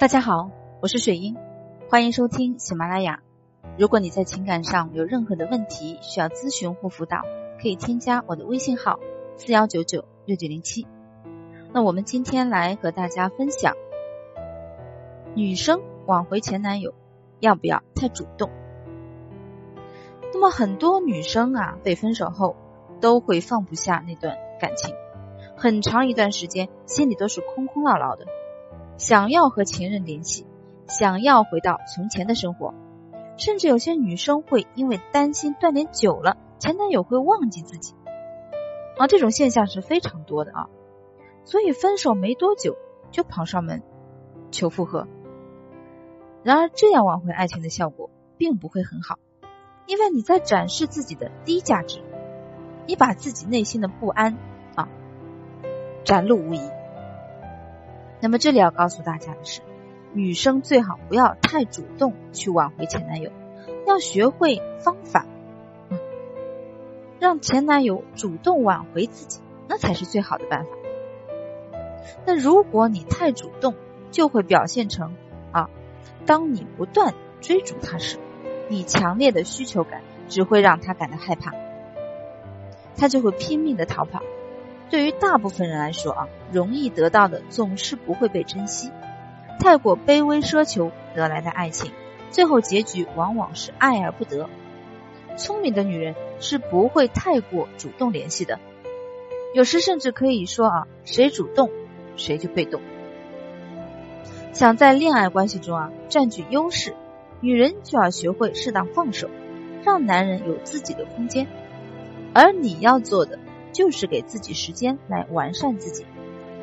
大家好，我是水英，欢迎收听喜马拉雅。如果你在情感上有任何的问题需要咨询或辅导，可以添加我的微信号四幺九九六九零七。那我们今天来和大家分享，女生挽回前男友要不要太主动？那么很多女生啊，被分手后都会放不下那段感情，很长一段时间心里都是空空落落的。想要和情人联系，想要回到从前的生活，甚至有些女生会因为担心断联久了，前男友会忘记自己，啊，这种现象是非常多的啊，所以分手没多久就跑上门求复合。然而这样挽回爱情的效果并不会很好，因为你在展示自己的低价值，你把自己内心的不安啊展露无遗。那么这里要告诉大家的是，女生最好不要太主动去挽回前男友，要学会方法，让前男友主动挽回自己，那才是最好的办法。那如果你太主动，就会表现成啊，当你不断追逐他时，你强烈的需求感只会让他感到害怕，他就会拼命的逃跑。对于大部分人来说啊，容易得到的总是不会被珍惜。太过卑微奢求得来的爱情，最后结局往往是爱而不得。聪明的女人是不会太过主动联系的，有时甚至可以说啊，谁主动谁就被动。想在恋爱关系中啊占据优势，女人就要学会适当放手，让男人有自己的空间。而你要做的。就是给自己时间来完善自己，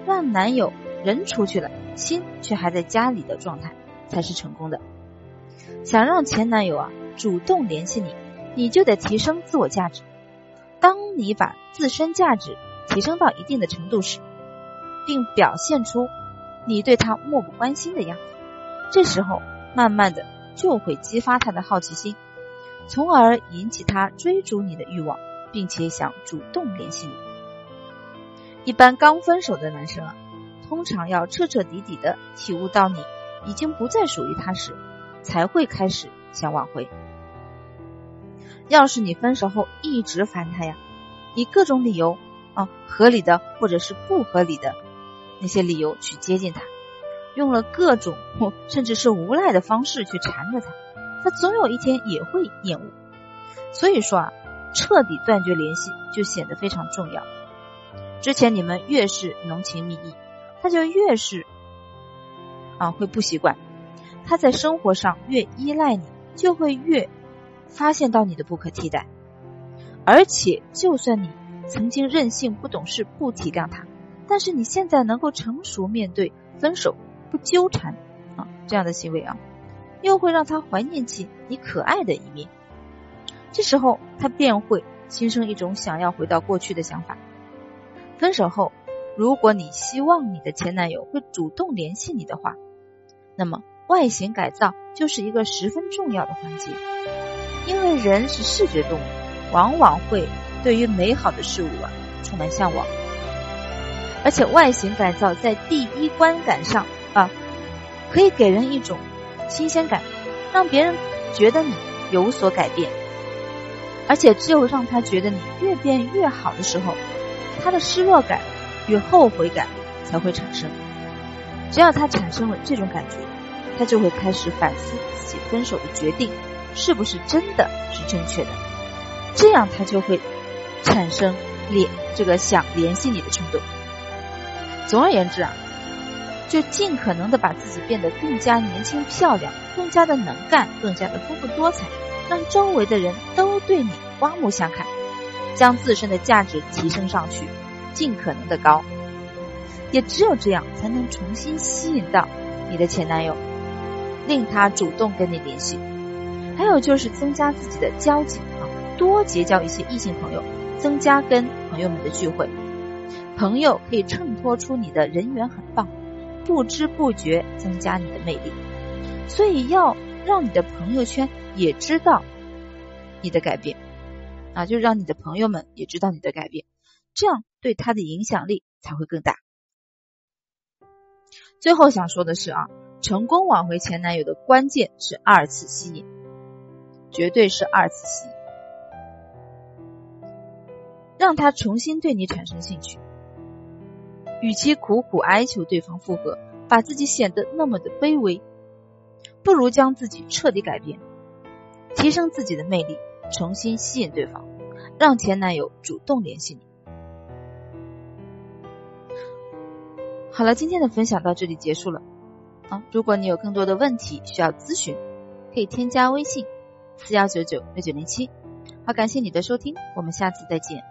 让男友人出去了，心却还在家里的状态才是成功的。想让前男友啊主动联系你，你就得提升自我价值。当你把自身价值提升到一定的程度时，并表现出你对他漠不关心的样子，这时候慢慢的就会激发他的好奇心，从而引起他追逐你的欲望。并且想主动联系你。一般刚分手的男生啊，通常要彻彻底底的体悟到你已经不再属于他时，才会开始想挽回。要是你分手后一直烦他呀，以各种理由啊，合理的或者是不合理的那些理由去接近他，用了各种甚至是无赖的方式去缠着他，他总有一天也会厌恶。所以说啊。彻底断绝联系就显得非常重要。之前你们越是浓情蜜意，他就越是啊会不习惯。他在生活上越依赖你，就会越发现到你的不可替代。而且，就算你曾经任性不懂事不体谅他，但是你现在能够成熟面对分手不纠缠啊这样的行为啊，又会让他怀念起你可爱的一面。这时候，他便会心生一种想要回到过去的想法。分手后，如果你希望你的前男友会主动联系你的话，那么外形改造就是一个十分重要的环节。因为人是视觉动物，往往会对于美好的事物充满向往，而且外形改造在第一观感上啊，可以给人一种新鲜感，让别人觉得你有所改变。而且只有让他觉得你越变越好的时候，他的失落感与后悔感才会产生。只要他产生了这种感觉，他就会开始反思自己分手的决定是不是真的是正确的，这样他就会产生联这个想联系你的冲动。总而言之啊，就尽可能的把自己变得更加年轻漂亮，更加的能干，更加的丰富多彩。让周围的人都对你刮目相看，将自身的价值提升上去，尽可能的高，也只有这样才能重新吸引到你的前男友，令他主动跟你联系。还有就是增加自己的交际啊，多结交一些异性朋友，增加跟朋友们的聚会，朋友可以衬托出你的人缘很棒，不知不觉增加你的魅力。所以要让你的朋友圈。也知道你的改变啊，就让你的朋友们也知道你的改变，这样对他的影响力才会更大。最后想说的是啊，成功挽回前男友的关键是二次吸引，绝对是二次吸引，让他重新对你产生兴趣。与其苦苦哀求对方复合，把自己显得那么的卑微，不如将自己彻底改变，提升自己的魅力，重新吸引对方，让前男友主动联系你。好了，今天的分享到这里结束了。啊，如果你有更多的问题需要咨询，可以添加微信四幺九九六九零七。好，感谢你的收听，我们下次再见。